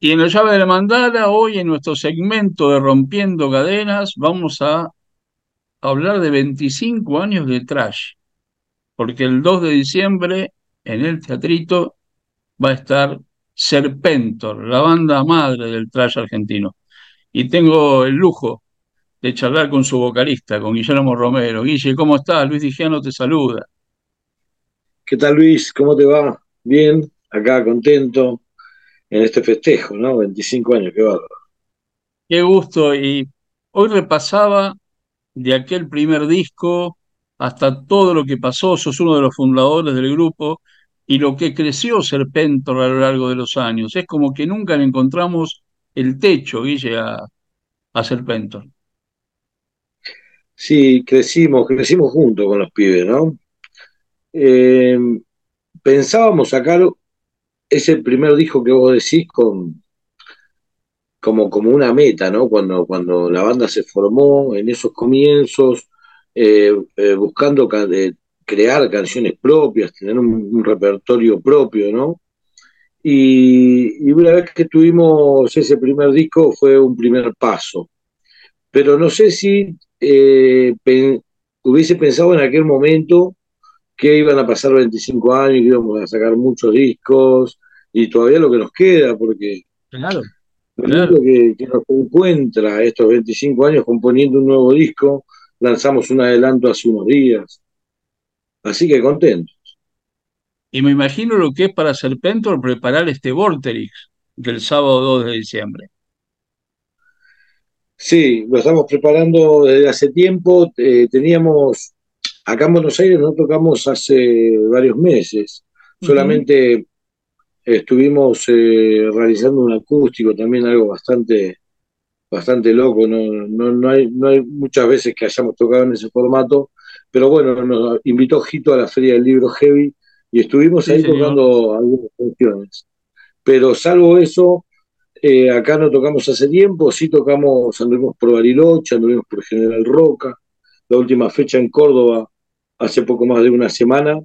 Y en la llave de la mandala, hoy en nuestro segmento de Rompiendo Cadenas, vamos a hablar de 25 años de trash, porque el 2 de diciembre en el teatrito va a estar Serpentor, la banda madre del trash argentino. Y tengo el lujo de charlar con su vocalista, con Guillermo Romero. Guille, ¿cómo estás? Luis Digiano te saluda. ¿Qué tal Luis? ¿Cómo te va? Bien, acá contento en este festejo, ¿no? 25 años, qué bárbaro. Qué gusto. Y hoy repasaba de aquel primer disco hasta todo lo que pasó. Sos uno de los fundadores del grupo y lo que creció Serpentor a lo largo de los años. Es como que nunca le encontramos el techo, Guille, a, a Serpentor. Sí, crecimos, crecimos juntos con los pibes, ¿no? Eh, pensábamos sacar ese primer disco que vos decís con como, como una meta, ¿no? Cuando, cuando la banda se formó en esos comienzos, eh, eh, buscando crear canciones propias, tener un, repertorio propio, ¿no? Y, una vez que tuvimos ese primer disco fue un primer paso. Pero no sé si hubiese pensado en aquel momento que iban a pasar 25 años, que íbamos a sacar muchos discos, y todavía lo que nos queda, porque claro, Que, nos encuentra estos 25 años componiendo un nuevo disco, lanzamos un adelanto hace unos días. Así que contentos. Y me imagino lo que es para Serpentor preparar este Vorterix del sábado 2 de diciembre. Sí, lo estamos preparando desde hace tiempo. Eh, teníamos Acá en Buenos Aires no tocamos hace varios meses, solamente estuvimos eh, realizando un acústico, también algo bastante, bastante loco, no, no, hay, no hay muchas veces que hayamos tocado en ese formato, pero bueno, nos invitó Jito a la Feria del Libro Heavy y estuvimos ahí tocando algunas canciones. Pero salvo eso, eh, acá no tocamos hace tiempo, sí tocamos, anduvimos por Bariloche, anduvimos por General Roca, la última fecha en Córdoba hace poco más de una semana.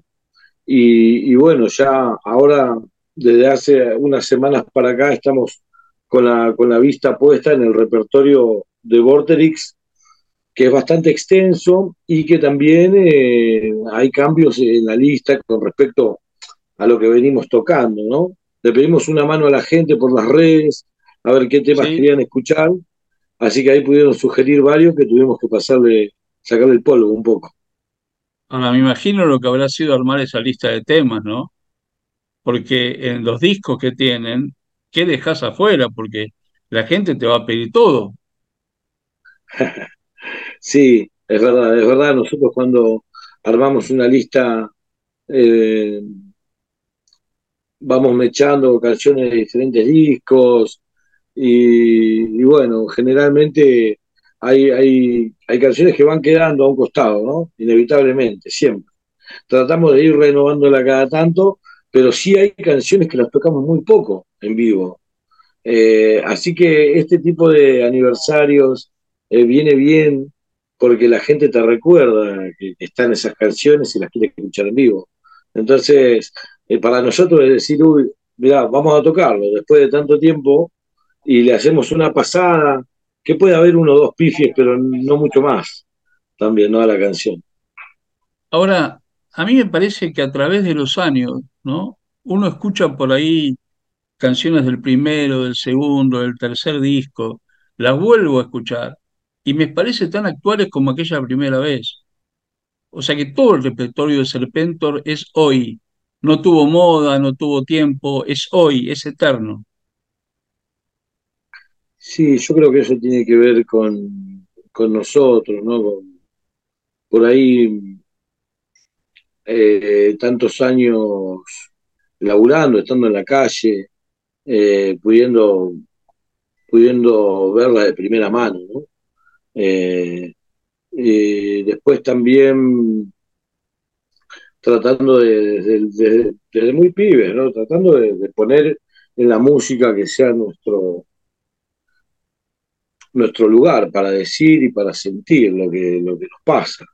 Y, bueno, ya ahora, desde hace unas semanas para acá, estamos con la, con la vista puesta en el repertorio de Vorterix, que es bastante extenso y que también eh, hay cambios en la lista con respecto a lo que venimos tocando, ¿no? Le pedimos una mano a la gente por las redes, a ver qué temas querían escuchar, así que ahí pudieron sugerir varios que tuvimos que pasarle, sacarle el polvo un poco. Ahora, me imagino lo que habrá sido armar esa lista de temas, ¿no? Porque en los discos que tienen, ¿qué dejas afuera? Porque la gente te va a pedir todo. Sí, es verdad, es verdad. Nosotros cuando armamos una lista, eh, vamos mechando canciones de diferentes discos y, y bueno, generalmente hay, hay, hay canciones que van quedando a un costado, ¿no? Inevitablemente, siempre. Tratamos de ir renovándola cada tanto, pero sí hay canciones que las tocamos muy poco en vivo. Eh, así que este tipo de aniversarios eh, viene bien porque la gente te recuerda que están esas canciones y las quiere escuchar en vivo. Entonces, eh, para nosotros es decir, uy, mirá, vamos a tocarlo después de tanto tiempo y le hacemos una pasada que puede haber uno o dos pifies, pero no mucho más también, ¿no? A la canción. Ahora, a mí me parece que a través de los años, ¿no? Uno escucha por ahí canciones del primero, del segundo, del tercer disco, las vuelvo a escuchar y me parece tan actuales como aquella primera vez. O sea que todo el repertorio de Serpentor es hoy. No tuvo moda, no tuvo tiempo, es hoy, es eterno. Sí, yo creo que eso tiene que ver con, nosotros, ¿no? por ahí eh, tantos años laburando, estando en la calle, eh, pudiendo, pudiendo verla de primera mano, ¿no? Eh, después también tratando de, desde muy pibes, ¿no? Tratando de poner en la música que sea nuestro nuestro lugar para decir y para sentir lo que, lo que nos pasa.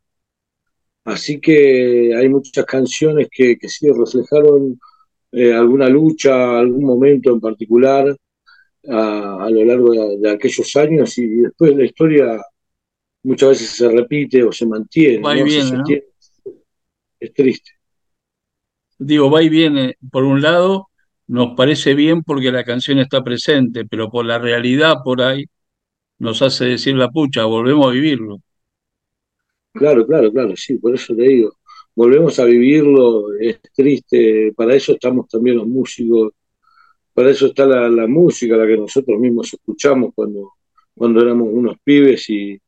Así que hay muchas canciones que, que sí reflejaron eh, alguna lucha, algún momento en particular, a, lo largo de, aquellos años y después la historia muchas veces se repite o se mantiene. Va y viene, Es triste. Digo, va y viene. Por un lado, nos parece bien porque la canción está presente, pero por la realidad por ahí nos hace decir la pucha, volvemos a vivirlo. Claro, claro, claro, sí, por eso te digo, volvemos a vivirlo, es triste, para eso estamos también los músicos, para eso está la, música, la que nosotros mismos escuchamos cuando, cuando éramos unos pibes y,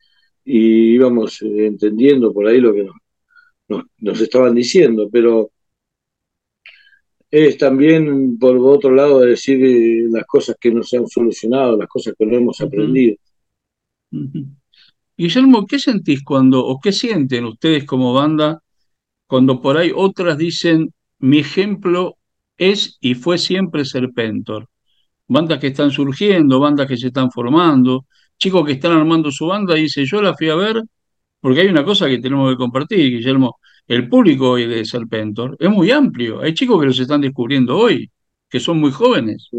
íbamos eh, entendiendo por ahí lo que nos, nos, estaban diciendo, pero es también, por otro lado, decir eh, las cosas que no se han solucionado, las cosas que no hemos aprendido. Guillermo, ¿qué sentís cuando, o qué sienten ustedes como banda cuando por ahí otras dicen, mi ejemplo es y fue siempre Serpentor? Bandas que están surgiendo, bandas que se están formando, chicos que están armando su banda, y dice, yo la fui a ver porque hay una cosa que tenemos que compartir, Guillermo, el público hoy de Serpentor es muy amplio, hay chicos que los están descubriendo hoy, que son muy jóvenes.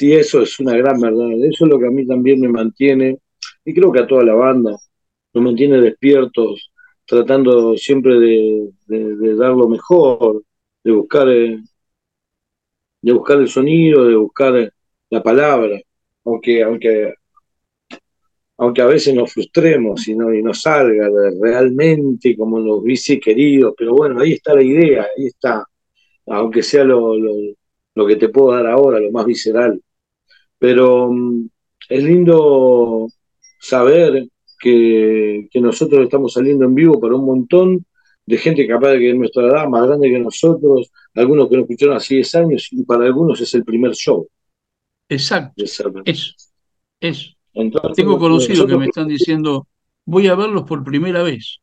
Eso es una gran verdad. Eso es lo que a mí también me mantiene, y creo que a toda la banda, nos mantiene despiertos, tratando siempre de, dar lo mejor, de buscar, eh, de buscar el sonido, de buscar eh, la palabra, aunque, aunque, aunque a veces nos frustremos y no, y no salga realmente como nos hubiese querido, pero bueno, ahí está la idea, ahí está, aunque sea lo, lo que te puedo dar ahora, lo más visceral. Pero mm, es lindo saber que, nosotros estamos saliendo en vivo para un montón de gente capaz de que es nuestra edad, más grande que nosotros, algunos que nos escucharon hace 10 años, y para algunos es el primer show. Exacto. Eso. Eso. Tengo conocidos que me están diciendo, voy a verlos por primera vez.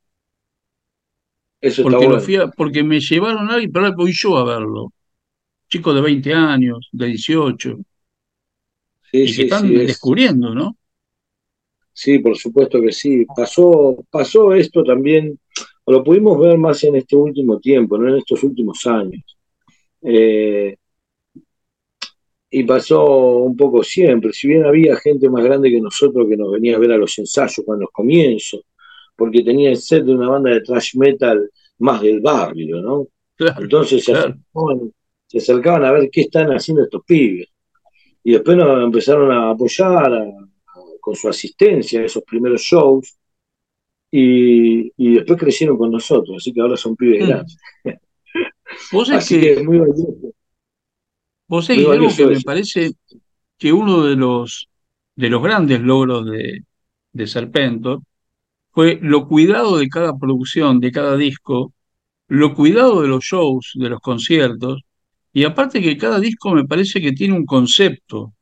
Eso porque, está porque me llevaron a alguien, pero voy yo a verlo. Chicos de 20 años, de 18 y que están descubriendo, ¿no? Sí, por supuesto que sí. Pasó, pasó esto también, lo pudimos ver más en este último tiempo, no en estos últimos años. Eh, y pasó un poco siempre, si bien había gente más grande que nosotros que nos venía a ver a los ensayos cuando los comienzos, porque tenía el set de una banda de thrash metal más del barrio, ¿no? Entonces se, se acercaban a ver qué están haciendo estos pibes y después nos empezaron a apoyar con su asistencia a esos primeros shows y, después crecieron con nosotros, así que ahora son pibes mm. grandes. Vos así que, es muy valioso. Vos sabés algo que me parece que uno de los, de los grandes logros de, de Serpentor fue lo cuidado de cada producción, de cada disco, lo cuidado de los shows, de los conciertos, y aparte que cada disco me parece que tiene un concepto,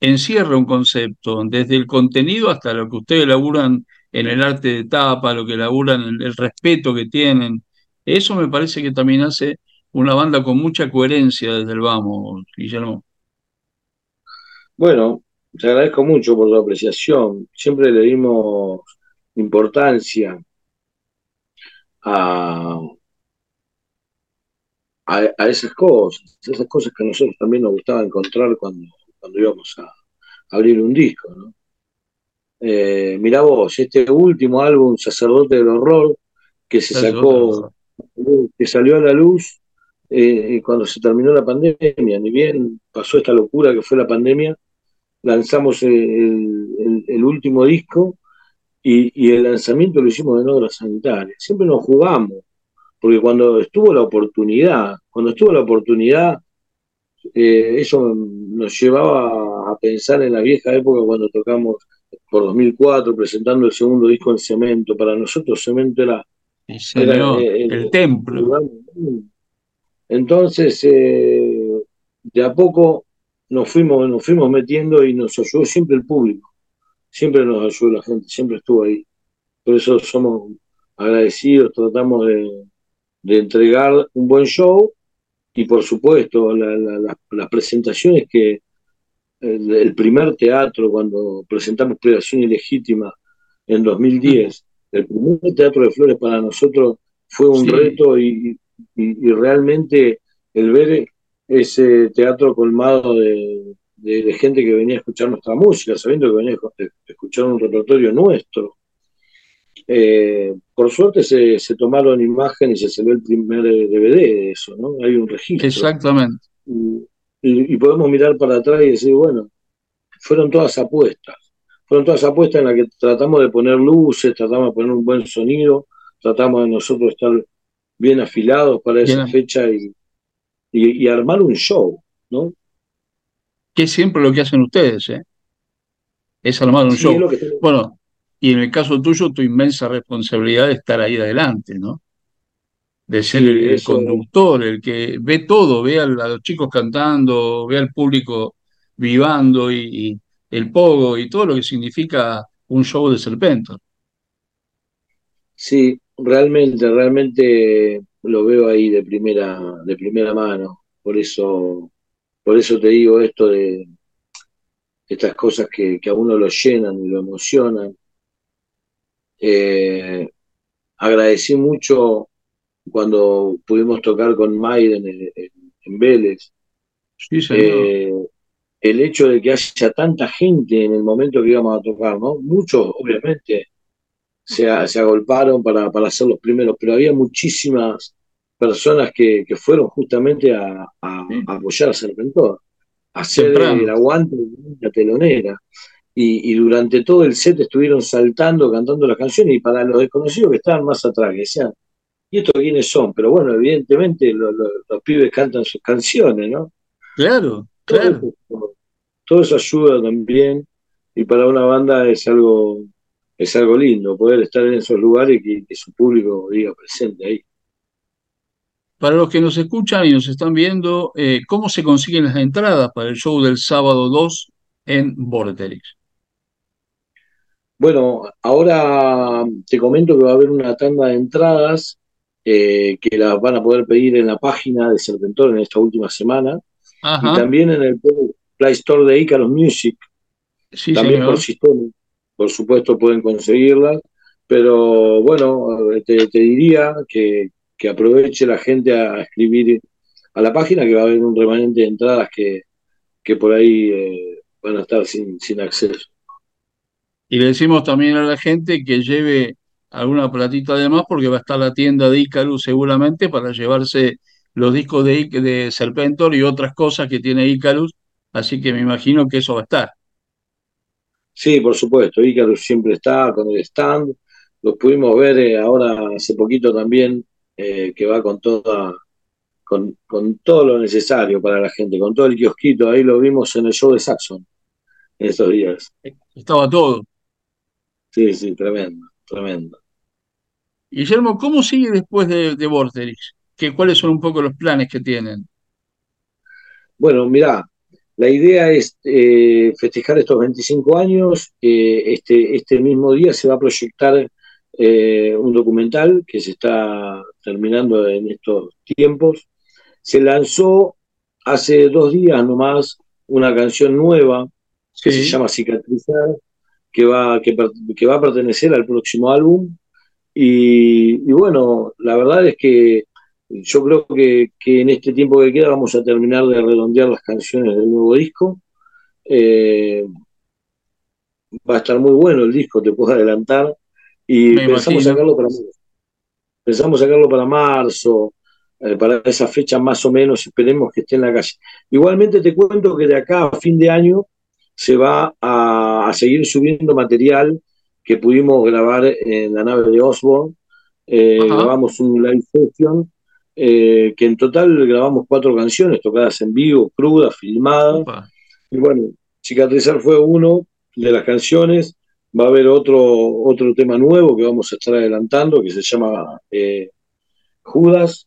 encierra un concepto, desde el contenido hasta lo que ustedes laburan en el arte de tapa, lo que laburan, el, el respeto que tienen. Eso me parece que también hace una banda con mucha coherencia desde el vamos, Guillermo. Bueno, te agradezco mucho por tu apreciación. Siempre le dimos importancia a, a, esas cosas, esas cosas que a nosotros también nos gustaba encontrar cuando, cuando íbamos a, abrir un disco. ¿no? Eh, mirá vos, este último álbum, Sacerdote del Horror, que se sacó, que salió a la luz eh, cuando se terminó la pandemia, ni bien pasó esta locura que fue la pandemia, lanzamos el, el, último disco y, y, el lanzamiento lo hicimos en obras sanitarias. Siempre nos jugamos, porque cuando estuvo la oportunidad, cuando estuvo la oportunidad, eh, eso nos llevaba a pensar en la vieja época cuando tocamos por 2004 presentando el segundo disco en Cemento. Para nosotros Cemento era, eh, el, templo. Entonces, eh, de a poco nos fuimos, nos fuimos metiendo y nos ayudó siempre el público. Siempre nos ayudó la gente, siempre estuvo ahí. Por eso somos agradecidos, tratamos de, de entregar un buen show y por supuesto las presentaciones que el, primer teatro cuando presentamos Predación Ilegítima en 2010, el primer teatro de flores para nosotros fue un reto y, realmente el ver ese teatro colmado de, de, gente que venía a escuchar nuestra música, sabiendo que venía a escuchar un repertorio nuestro. Eh, por suerte se, tomaron imágenes y se salió el primer DVD de eso, ¿no? Hay un registro. Exactamente. Y, podemos mirar para atrás y decir, bueno, fueron todas apuestas. Fueron todas apuestas en las que tratamos de poner luces, tratamos de poner un buen sonido, tratamos de nosotros estar bien afilados para esa fecha y, y, armar un show, ¿no? Que es siempre lo que hacen ustedes, ¿eh? Es armar un show. Bueno, y en el caso tuyo, tu inmensa responsabilidad de estar ahí adelante, ¿no? De ser el, conductor, el que ve todo, ve a, los chicos cantando, ve al público vivando y, el pogo y todo lo que significa un show de Serpentor. Sí, realmente, realmente lo veo ahí de primera, de primera mano. Por eso, por eso te digo esto de estas cosas que, que a uno lo llenan y lo emocionan eh, agradecí mucho cuando pudimos tocar con Maiden en, Vélez. Eh, el hecho de que haya tanta gente en el momento que íbamos a tocar, ¿no? Muchos, obviamente, se, agolparon para, hacer los primeros, pero había muchísimas personas que, fueron justamente a, apoyar a Serpentor, a hacer el aguante de la telonera y, durante todo el set estuvieron saltando, cantando las canciones, y para los desconocidos que estaban más atrás, que decían, ¿y estos quiénes son? Pero bueno, evidentemente los pibes cantan sus canciones, ¿no? Claro, claro. Todo eso, ayuda también, y para una banda es algo, es algo lindo, poder estar en esos lugares y que, su público diga presente ahí. Para los que nos escuchan y nos están viendo, eh, ¿cómo se consiguen las entradas para el show del sábado 2 en Vorterix? Bueno, ahora te comento que va a haber una tanda de entradas eh, que las van a poder pedir en la página de Serpentor en esta última semana y también en el Play Store de Icaros Music. también por sistema, por supuesto pueden conseguirlas, pero bueno, te, diría que, aproveche la gente a escribir a la página que va a haber un remanente de entradas que, que por ahí eh, van a estar sin, sin acceso. Y le decimos también a la gente que lleve alguna platita de más porque va a estar la tienda de Icarus seguramente para llevarse los discos de, de Serpentor y otras cosas que tiene Icarus, así que me imagino que eso va a estar. Sí, por supuesto, Icarus siempre está con el stand, los pudimos ver eh, ahora hace poquito también, eh, que va con toda, con, con, todo lo necesario para la gente, con todo el kiosquito, ahí lo vimos en el show de Saxon en estos días. Estaba todo. Sí, sí, tremendo, tremendo. Guillermo, ¿cómo sigue después de, de Vorterix? ¿Qué, ¿Cuáles son un poco los planes que tienen? Bueno, mirá, la idea es eh, festejar estos 25 años. este, este mismo día se va a proyectar eh, un documental que se está terminando en estos tiempos. Se lanzó hace dos días nomás una canción nueva que se llama Cicatrizar, que va, que, va a pertenecer al próximo álbum. Y, bueno, la verdad es que yo creo que, en este tiempo que queda vamos a terminar de redondear las canciones del nuevo disco. Eh, va a estar muy bueno el disco, te puedo adelantar. Y pensamos sacarlo para marzo. Pensamos sacarlo para marzo, eh, para esa fecha más o menos, esperemos que esté en la calle. Igualmente te cuento que de acá a fin de año se va a, seguir subiendo material que pudimos grabar en la nave de Osborne. Eh, grabamos un live session eh, que en total grabamos cuatro canciones tocadas en vivo, crudas, filmadas. Y bueno, Cicatrizar fue uno de las canciones. Va a haber otro, otro tema nuevo que vamos a estar adelantando que se llama eh, Judas.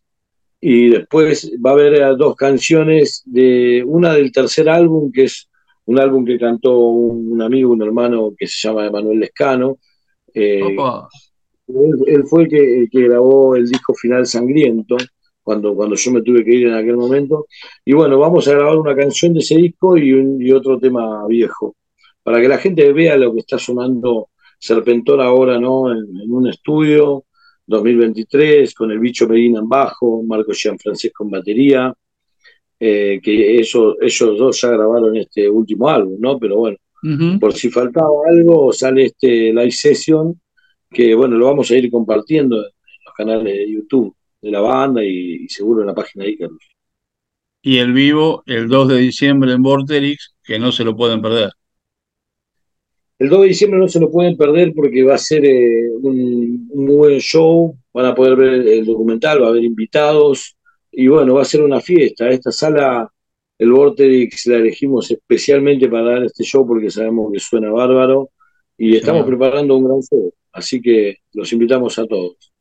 Y después va a haber dos canciones de una del tercer álbum que es un álbum que cantó un, amigo, un hermano que se llama Emanuel Lescano. Eh, él, fue el que, grabó el disco final Sangriento, cuando, cuando yo me tuve que ir en aquel momento. Y bueno, vamos a grabar una canción de ese disco y, otro tema viejo, para que la gente vea lo que está sonando Serpentor ahora, ¿no? En, un estudio, 2023, con el bicho Medina en bajo, Marco Gianfrancesco en batería, eh, que eso, ellos dos ya grabaron este último álbum, ¿no? Pero bueno, por si faltaba algo, sale este live session, que bueno, lo vamos a ir compartiendo en los canales de YouTube de la banda y, seguro en la página de Icarus. Y el vivo, el 2 de diciembre en Vorterix, que no se lo pueden perder. El 2 de diciembre no se lo pueden perder porque va a ser eh, un, un, buen show, van a poder ver el documental, va a haber invitados y bueno, va a ser una fiesta. Esta sala, el Vorterix, la elegimos especialmente para dar este show porque sabemos que suena bárbaro y estamos preparando un gran show, así que los invitamos a todos.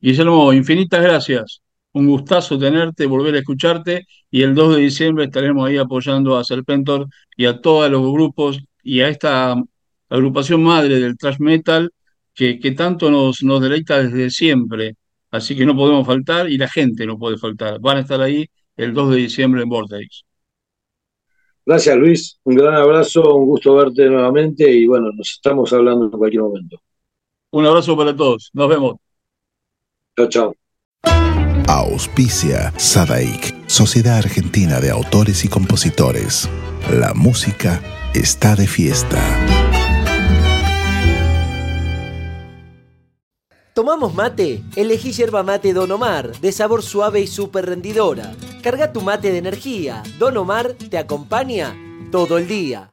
Guillermo, infinitas gracias. Un gustazo tenerte, volver a escucharte y el 2 de diciembre estaremos ahí apoyando a Serpentor y a todos los grupos y a esta agrupación madre del thrash metal que, que tanto nos, nos deleita desde siempre. Así que no podemos faltar y la gente no puede faltar. Van a estar ahí el 2 de diciembre en Vortex. Gracias Luis, un gran abrazo, un gusto verte nuevamente y bueno, nos estamos hablando en cualquier momento. Un abrazo para todos, nos vemos. Chao, chao. Auspicia Sadaik, Sociedad Argentina de Autores y Compositores. La música está de fiesta. ¿Tomamos mate? Elegí yerba mate Don Omar, de sabor suave y súper rendidora. Carga tu mate de energía. Don Omar te acompaña todo el día.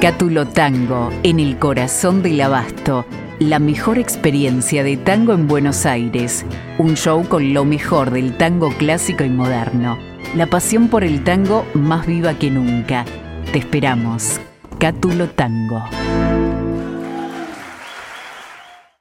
Cátulo Tango, en el corazón del abasto. La mejor experiencia de tango en Buenos Aires. Un show con lo mejor del tango clásico y moderno. La pasión por el tango más viva que nunca. Te esperamos. Cátulo Tango.